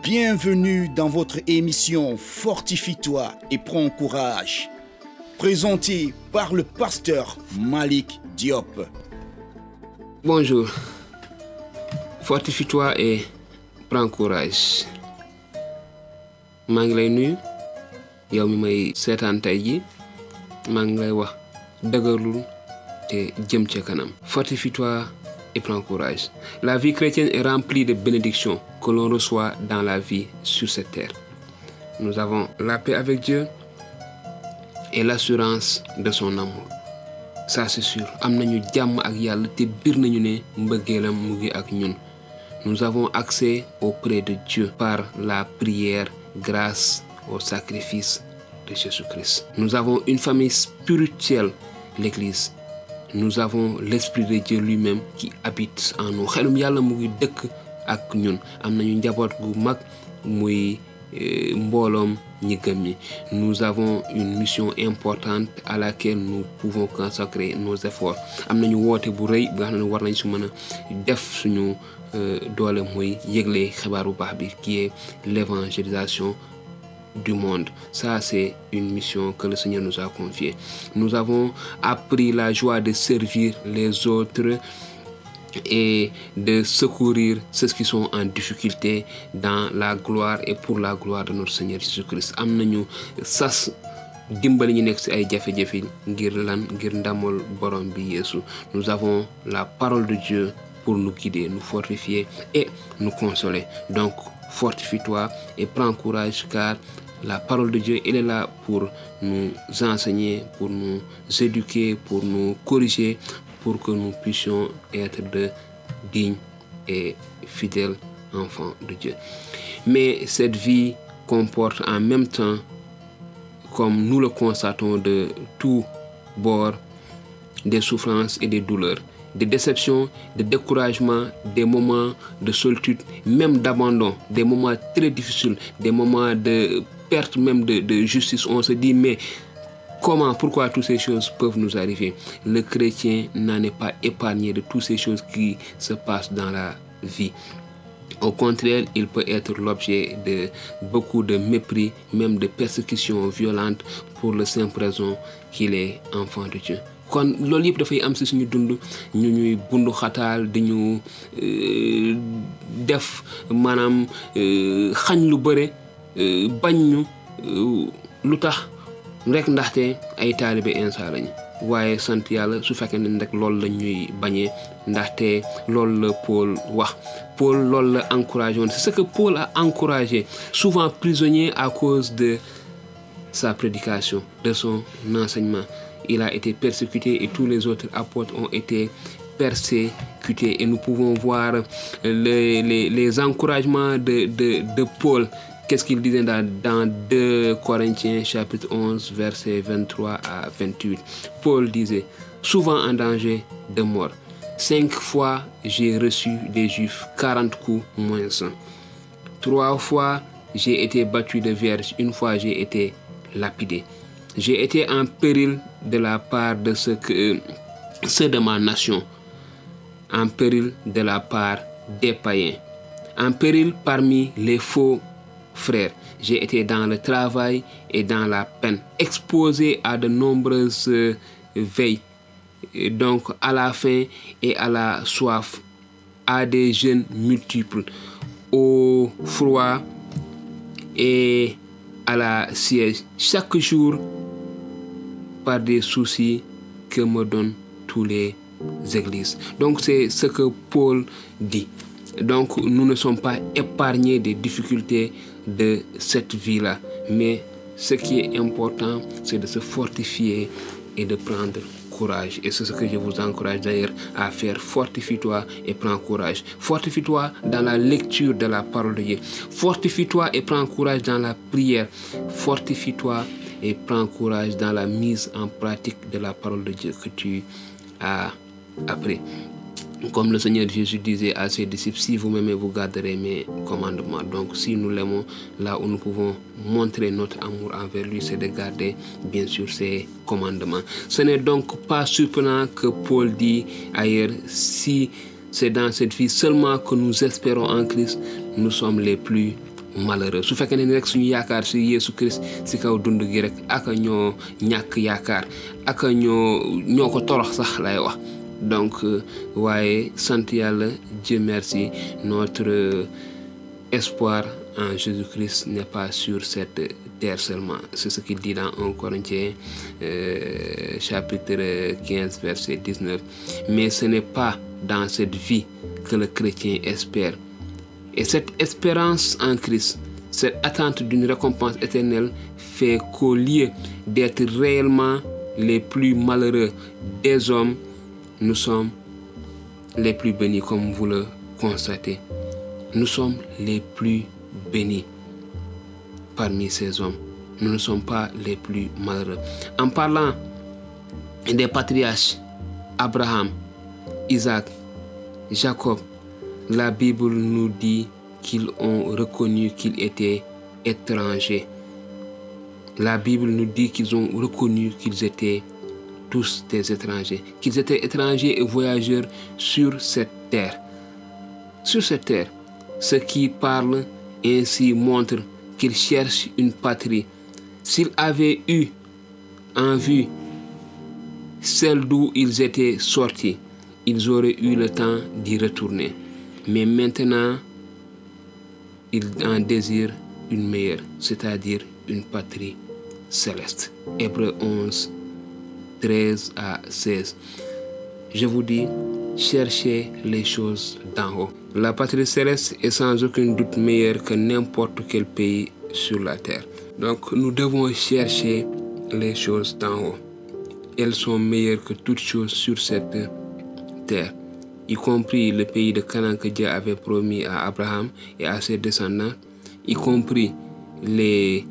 Bienvenue dans votre émission Fortifie-toi et prends courage. Présenté par le pasteur Malik Diop. Bonjour. Fortifie-toi et prends courage. maa ngi lay nuyu yow mi may seetaan tey fortifie-toi et prends courage. La vie chrétienne est remplie de bénédictions que l'on reçoit dans la vie sur cette terre. Nous avons la paix avec Dieu et l'assurance de son amour. Ça c'est sûr. Nous avons accès auprès de Dieu par la prière grâce au sacrifice de Jésus-Christ. Nous avons une famille spirituelle, l'Église. Nous avons l'Esprit de Dieu lui-même qui habite en nous. xelum yàlla mu ngi dëkk ak ñun. Am nañu njaboot gu mag muy mbooloom ñi gëm nous avons une mission importante à laquelle nous pouvons consacrer nos efforts. Am nañu woote bu rëy nga xam ne war nañ su mën a def suñu doole muy yëgle xibaar bu baax bi qui est l'évangélisation du monde. Ça c'est une mission que le Seigneur nous a confiée. Nous avons appris la joie de servir les autres et de secourir ceux qui sont en difficulté dans la gloire et pour la gloire de notre Seigneur Jésus-Christ. Am nous avons la parole de Dieu pour nous guider nous fortifier et nous consoler. Donc fortifie-toi et prends courage car la parole de Dieu elle est là pour nous enseigner pour nous éduquer pour nous corriger pour que nous puissions être de dignes et fidèles enfants de Dieu. Mais cette vie comporte en même temps, comme nous le constatons de tous bords, des souffrances et des douleurs, des déceptions, des découragements, des moments de solitude, même d'abandon, des moments très difficiles, des moments de même de, justice. On se dit, mais Comment, pourquoi toutes ces choses peuvent nous arriver? Le chrétien n'en est pas épargné de toutes ces choses qui se passent dans la vie. Au contraire, il peut être l'objet de beaucoup de mépris, même de persécutions violentes pour le simple raison qu'il est enfant de Dieu. Bañ ñu lu tax rek ndaxte ay taalibe insa lañu. Waaye sant yàlla su fekkee ne rek loolu la ñuy bañee ndaxte loolu la Paul wax. Paul loolu la c'est ce que Paul a encouragé souvent prisonnier à cause de sa prédication de son enseignement. Il a été persécuté et tous les autres apôtres ont été persécutés. Et nous pouvons voir les, les, les encouragements de, de, de Paul Qu'est-ce qu'il disait dans, dans 2 Corinthiens chapitre 11 versets 23 à 28 Paul disait, souvent en danger de mort. Cinq fois j'ai reçu des juifs 40 coups moins un. Trois fois j'ai été battu de vierge, une fois j'ai été lapidé. J'ai été en péril de la part de ceux, que, ceux de ma nation, en péril de la part des païens, en péril parmi les faux frères. J'ai été dans le travail et dans la peine, exposé à de nombreuses veilles, donc à la faim et à la soif, à des jeûnes multiples, au froid et à la siège, chaque jour par des soucis que me donnent tous les églises. Donc c'est ce que Paul dit. Donc nous ne sommes pas épargnés des difficultés de cette vie-là. Mais ce qui est important, c'est de se fortifier et de prendre courage. Et c'est ce que je vous encourage d'ailleurs à faire. Fortifie-toi et prends courage. Fortifie-toi dans la lecture de la parole de Dieu. Fortifie-toi et prends courage dans la prière. Fortifie-toi et prends courage dans la mise en pratique de la parole de Dieu que tu as appris. Comme le Seigneur Jésus disait à ses disciples, si vous m'aimez, vous garderez mes commandements. Donc si nous l'aimons, là où nous pouvons montrer notre amour envers lui, c'est de garder bien sûr ses commandements. Ce n'est donc pas surprenant que Paul dit ailleurs, si c'est dans cette vie seulement que nous espérons en Christ, nous sommes les plus malheureux su rek suñu yaakaar si Christ si kaw dund gi rek aka ñoo donc waaye sant yàlla Dieu merci notre espoir en Jésus-Christ n'est pas sur cette terre seulement. C'est ce qu'il dit dans 1 Corinthiens euh, chapitre 15 verset 19. Mais ce n'est pas dans cette vie que le chrétien espère. Et cette espérance en Christ, cette attente d'une récompense éternelle fait qu'au lieu d'être réellement les plus malheureux des hommes, nous sommes les plus bénis comme vous le constatez. Nous sommes les plus bénis parmi ces hommes. Nous ne sommes pas les plus malheureux. En parlant des patriarches, Abraham, Isaac, Jacob, la Bible nous dit qu'ils ont reconnu qu'ils étaient étrangers. La Bible nous dit qu'ils ont reconnu qu'ils étaient tous des étrangers, qu'ils étaient étrangers et voyageurs sur cette terre. Sur cette terre, ceux qui parlent ainsi montrent qu'ils cherchent une patrie. S'ils avaient eu en vue celle d'où ils étaient sortis, ils auraient eu le temps d'y retourner. Mais maintenant, ils en désirent une meilleure, c'est-à-dire une patrie céleste. Hébreu 11, 13 à 16. Je vous dis, cherchez les choses d'en haut. La patrie céleste est sans aucun doute meilleure que n'importe quel pays sur la terre. Donc nous devons chercher les choses d'en haut. Elles sont meilleures que toutes choses sur cette terre, y compris le pays de Canaan que Dieu avait promis à Abraham et à ses descendants, y compris les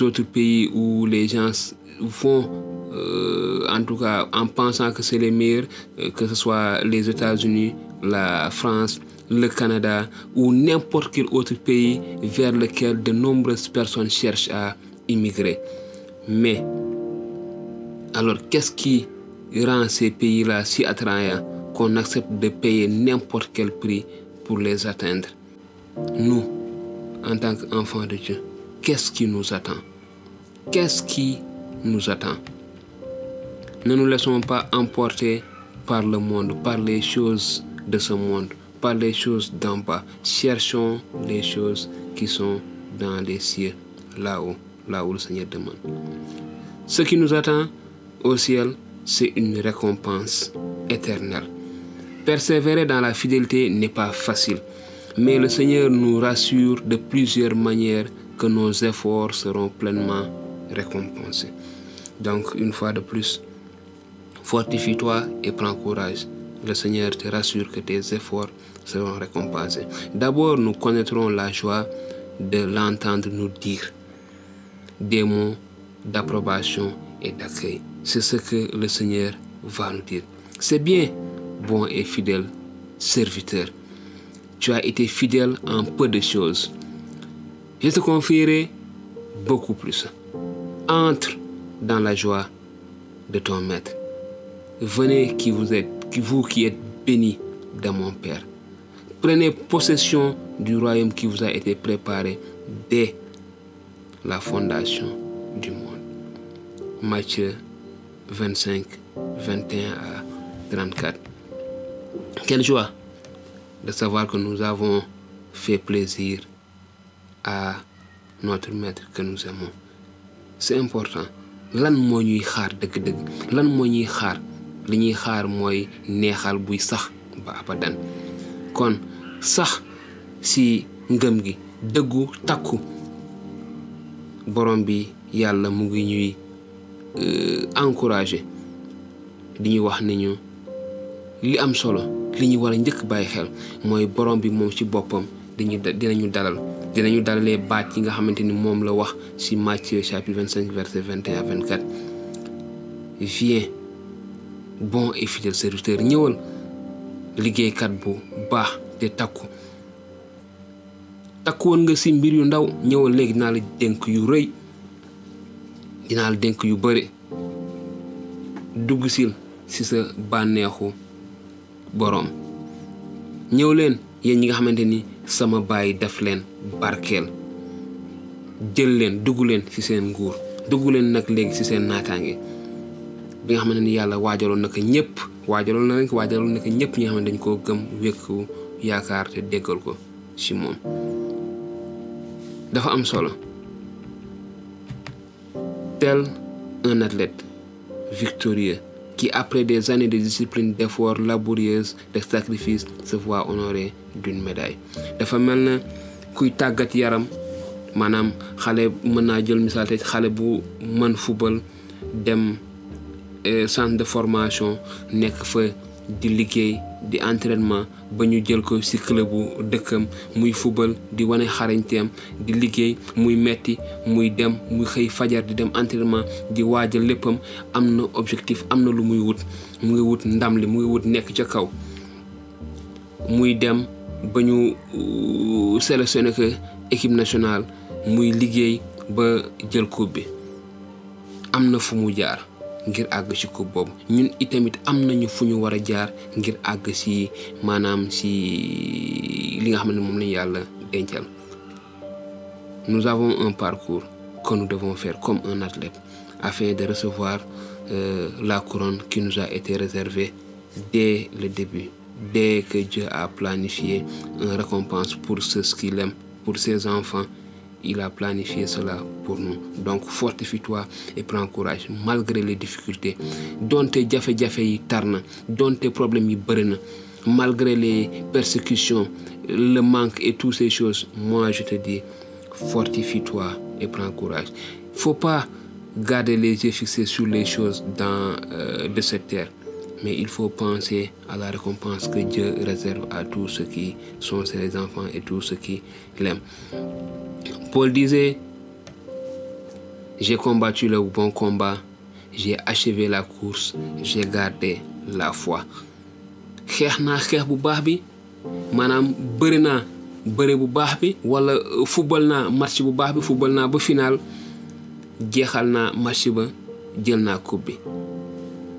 autres pays où les gens vont euh, en tout cas en pensant que c'est les meilleurs, euh, que ce soit les États-Unis, la France, le Canada ou n'importe quel autre pays vers lequel de nombreuses personnes cherchent à immigrer. Mais alors qu'est-ce qui rend ces pays-là si attrayants qu'on accepte de payer n'importe quel prix pour les atteindre? Nous, en tant qu'enfants de Dieu, qu'est-ce qui nous attend? Qu'est-ce qui nous attend? Ne nous laissons pas emporter par le monde, par les choses de ce monde, par les choses d'en bas. Cherchons les choses qui sont dans les cieux, là-haut, là où le Seigneur demande. Ce qui nous attend au ciel, c'est une récompense éternelle. Persévérer dans la fidélité n'est pas facile, mais le Seigneur nous rassure de plusieurs manières que nos efforts seront pleinement récompensés. Donc, une fois de plus, fortifie-toi et prends courage. Le Seigneur te rassure que tes efforts seront récompensés. D'abord, nous connaîtrons la joie de l'entendre nous dire des mots d'approbation et d'accueil. C'est ce que le Seigneur va nous dire. C'est bien, bon et fidèle serviteur. Tu as été fidèle en peu de choses. Je te confierai beaucoup plus. Entre dans la joie de ton maître. Venez qui vous êtes, vous qui êtes bénis de mon Père. Prenez possession du royaume qui vous a été préparé dès la fondation du monde. Matthieu 25, 21 à 34. Quelle joie de savoir que nous avons fait plaisir à notre maître que nous aimons. C'est important. lan moo ñuy xaar dëgg-dëgg? Li ñuy xaar mooy neexal buy sax ba abadan. Kon sax si ngëm gi dëggu takku borom bi yàlla mu ngi ñuy encouragé di ñu wax ni ñu li am solo li ñu war a njëkk bàyyi xel mooy borom bi moom ci boppam dañu dinañu dalal dinañu dalalee baat yi nga xamante ni moom la wax ci Matthieu chapitre 25 verset 21 à 24 viens bon et fidèle serviteur ñëwal liggéeykat bu baax te takku. Takku nga ci mbir yu ndaw ñëwal léegi dinaa la dénk yu rëy dinaa la dénk yu bëri dugg sil ci sa bànneexu boroom ñëw leen yéen ñi nga xamante ni sama baay def leen barkeel. Jël leen dugg leen ci seen nguur. Dugg leen nag léegi ci seen naataange. Bi nga xam ne ni tel un athlète victorieux qui après des années de discipline d'efforts laborieuses de sacrifice se voit honoré d'une médaille. Dafa mel na kuy tàggat yaram maanaam xale mën naa jël misaal dem centre de formation nekk fa di liggéey di entraînement ba ñu jël ko ci club bu dëkkam muy fubal di wane xarañteem di liggéey muy metti muy dem muy xëy fajar di dem entraînement di waajal léppam. Am na objectif am na lu muy wut. Mu ngi wut ndam li mu ngi wut nekk ca kaw. Muy dem ba ñu sélectionné que équipe nationale. Muy liggéey ba jël coupe bi. Am na fu mu jaar nous avons un parcours que nous devons faire comme un athlète afin de recevoir euh, la couronne qui nous a été réservée dès le début dès que Dieu a planifié une récompense pour ceux qui l'aiment pour ses enfants il a planifié cela pour nous. Donc fortifie-toi et prends courage. Malgré les difficultés donte jafe-jafe yi tar na donte problème yi bëri malgré les persécutions le manque et toutes ces choses moi je te dis fortifie-toi et prends courage. Faut pas garder les yeux fixés sur les choses dans euh, de cette terre mais il faut penser à la récompense que Dieu réserve à tous ceux qui sont ses enfants et tous ceux qui l'aiment Paul disait, j'ai combattu le bon combat, j'ai achevé la course, j'ai gardé la foi. xeex naa xeex bu baax bi bu baax bi wala football naa match bu baax football naa ba final jeexal naa match ba jël naa coupe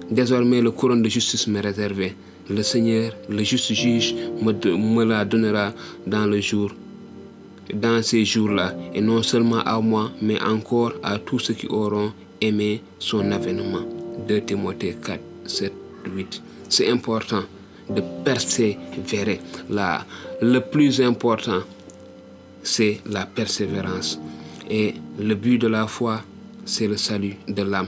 désormais le couronne de justice m'est réservé le Seigneur le juste juge me, me la donnera dans le jour dans ces jours-là, et non seulement à moi, mais encore à tous ceux qui auront aimé son avènement. 2 Timothée 4, 7, 8. C'est important de persévérer. Là, le plus important, c'est la persévérance. Et le but de la foi, c'est le salut de l'âme.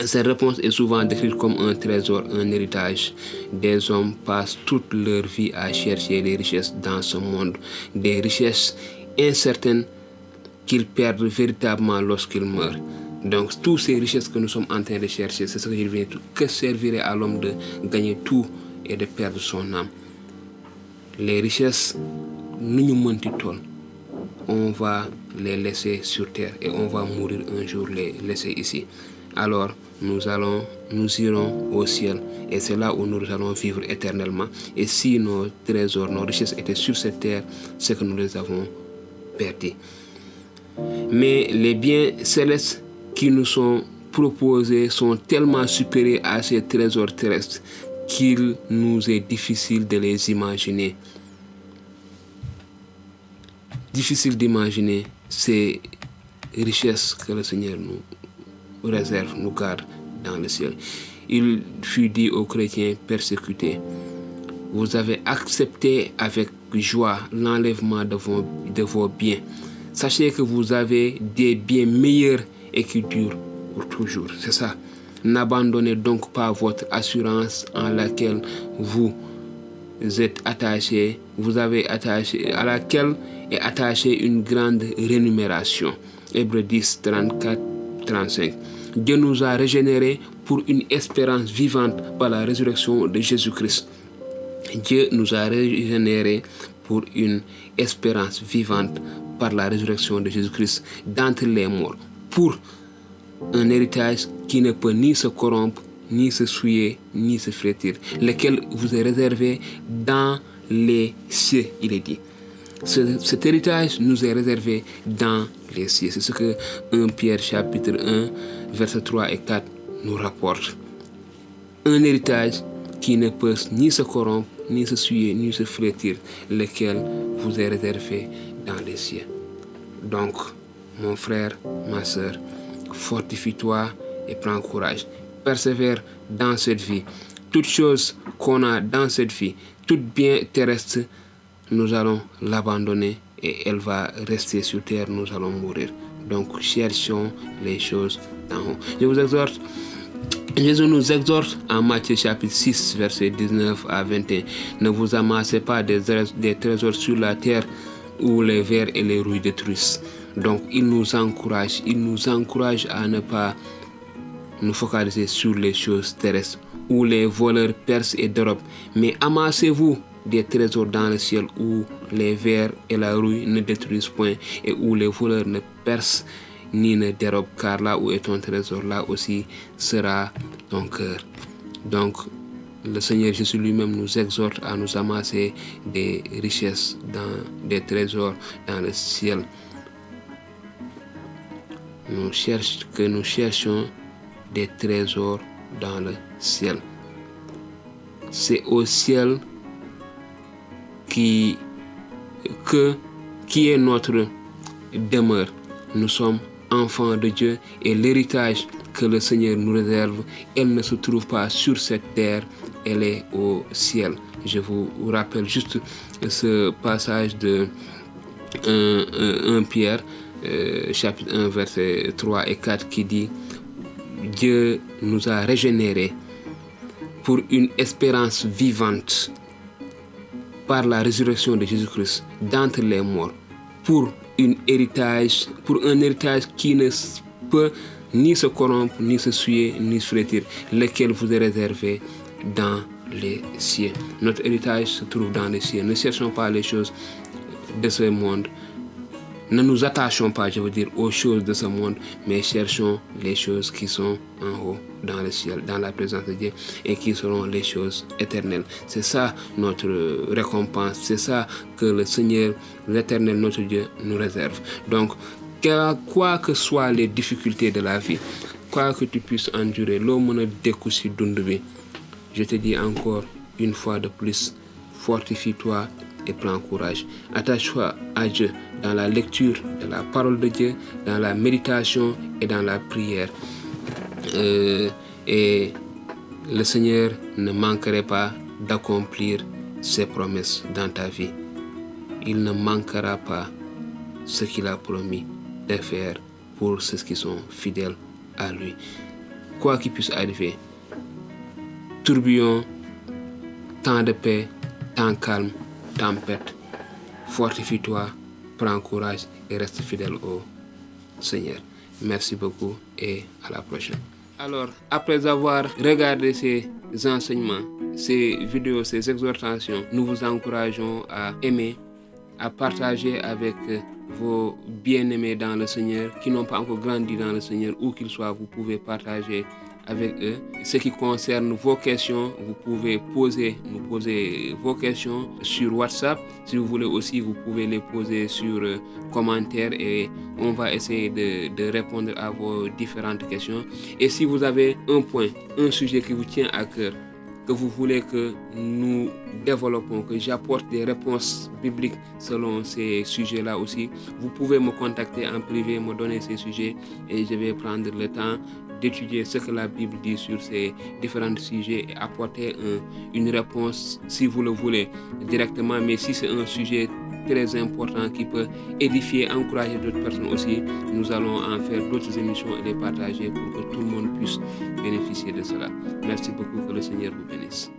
Cette réponse est souvent décrite comme un trésor, un héritage. Des hommes passent toute leur vie à chercher les richesses dans ce monde, des richesses incertaines qu'ils perdent véritablement lorsqu'ils meurent. Donc, toutes ces richesses que nous sommes en train de chercher, c'est ce que je viens de Que servirait à l'homme de gagner tout et de perdre son âme Les richesses, nous nous on va les laisser sur terre et on va mourir un jour les laisser ici. Alors, nous allons, nous irons au ciel et c'est là où nous allons vivre éternellement. Et si nos trésors, nos richesses étaient sur cette terre, c'est que nous les avons perdus. Mais les biens célestes qui nous sont proposés sont tellement supérieurs à ces trésors terrestres qu'il nous est difficile de les imaginer. Difficile d'imaginer ces richesses que le Seigneur nous réserve, nous garde dans le ciel. Il fut dit aux chrétiens persécutés, vous avez accepté avec joie l'enlèvement de vos, biens. Sachez que vous avez des biens meilleurs et qui durent pour toujours. C'est ça. N'abandonnez donc pas votre assurance en laquelle vous êtes attaché, vous avez attaché, à laquelle est attachée une grande rémunération. Hébreux 10, 34, 35. Dieu nous a régénérés pour une espérance vivante par la résurrection de Jésus-Christ. Dieu nous a régénérés pour une espérance vivante par la résurrection de Jésus-Christ d'entre les morts, pour un héritage qui ne peut ni se corrompre ni se souiller, ni se flétrir, lequel vous est réservé dans les cieux, il est dit. Cet héritage nous est réservé dans les cieux. C'est ce que 1 Pierre chapitre 1, verset 3 et 4 nous rapporte. Un héritage qui ne peut ni se corrompre, ni se souiller, ni se flétrir, lequel vous est réservé dans les cieux. Donc, mon frère, ma soeur, fortifie-toi et prends courage. Persévère dans cette vie. Toutes choses qu'on a dans cette vie, tout bien terrestre, nous allons l'abandonner et elle va rester sur terre, nous allons mourir. Donc cherchons les choses d'en haut. Je vous exhorte Jésus nous exhorte en Matthieu chapitre 6, verset 19 à 21. Ne vous amassez pas des, trésors sur la terre où les vers et les rouilles détruisent. Donc il nous encourage, il nous encourage à ne pas nous focaliser sur les choses terrestres où les voleurs percent et dérobent. Mais amassez-vous des trésors dans le ciel où les vers et la rouille ne détruisent point et où les voleurs ne percent ni ne dérobent, car là où est ton trésor, là aussi sera ton cœur. Donc, le Seigneur Jésus lui-même nous exhorte à nous amasser des richesses, dans des trésors dans le ciel. Nous cherchons, que nous cherchons des trésors dans le ciel. C'est au ciel qui, que, qui est notre demeure. Nous sommes enfants de Dieu et l'héritage que le Seigneur nous réserve, elle ne se trouve pas sur cette terre, elle est au ciel. Je vous rappelle juste ce passage de 1, Pierre, euh, chapitre 1, verset 3 et 4 qui dit Dieu nous a régénérés pour une espérance vivante par la résurrection de Jésus-Christ d'entre les morts, pour un héritage, pour un héritage qui ne peut ni se corrompre, ni se souiller, ni se flétir, lequel vous est réservé dans les cieux. Notre héritage se trouve dans les cieux. Ne cherchons pas les choses de ce monde, ne nous attachons pas, je veux dire, aux choses de ce monde, mais cherchons les choses qui sont en haut, dans le ciel, dans la présence de Dieu, et qui seront les choses éternelles. C'est ça notre récompense, c'est ça que le Seigneur, l'éternel, notre Dieu, nous réserve. Donc, quoi que soient les difficultés de la vie, quoi que tu puisses endurer, l'homme je te dis encore une fois de plus, fortifie-toi et prends courage. Attache-toi à Dieu dans la lecture de la parole de Dieu, dans la méditation et dans la prière. Euh, et le Seigneur ne manquerait pas d'accomplir ses promesses dans ta vie. Il ne manquera pas ce qu'il a promis de faire pour ceux qui sont fidèles à lui. Quoi qu'il puisse arriver, tourbillon, temps de paix, temps calme, tempête, fortifie-toi, prends courage et reste fidèle au Seigneur. Merci beaucoup et à la prochaine. Alors, après avoir regardé ces enseignements, ces vidéos, ces exhortations, nous vous encourageons à aimer, à partager avec vos bien-aimés dans le Seigneur qui n'ont pas encore grandi dans le Seigneur, où qu'ils soient, vous pouvez partager avec eux. Ce qui concerne vos questions, vous pouvez poser, nous poser vos questions sur WhatsApp. Si vous voulez aussi, vous pouvez les poser sur euh, commentaires et on va essayer de, de, répondre à vos différentes questions. Et si vous avez un point, un sujet qui vous tient à cœur, que vous voulez que nous développons, que j'apporte des réponses bibliques selon ces sujets-là aussi, vous pouvez me contacter en privé, me donner ces sujets et je vais prendre le temps d'étudier ce que la Bible dit sur ces différents sujets et apporter une réponse si vous le voulez directement. Mais si c'est un sujet très important qui peut édifier, encourager d'autres personnes aussi, nous allons en faire d'autres émissions et les partager pour que tout le monde puisse bénéficier de cela. Merci beaucoup, que le Seigneur vous bénisse.